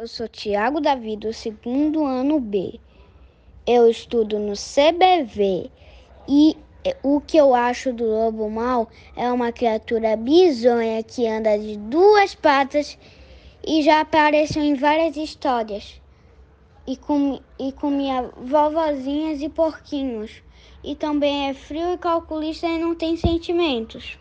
Eu sou Tiago Davi, do segundo ano B. Eu estudo no CBV e o que eu acho do lobo mau é uma criatura bizonha que anda de duas patas e já apareceu em várias histórias. E, com, e comia vovozinhas e porquinhos. E também é frio e calculista e não tem sentimentos.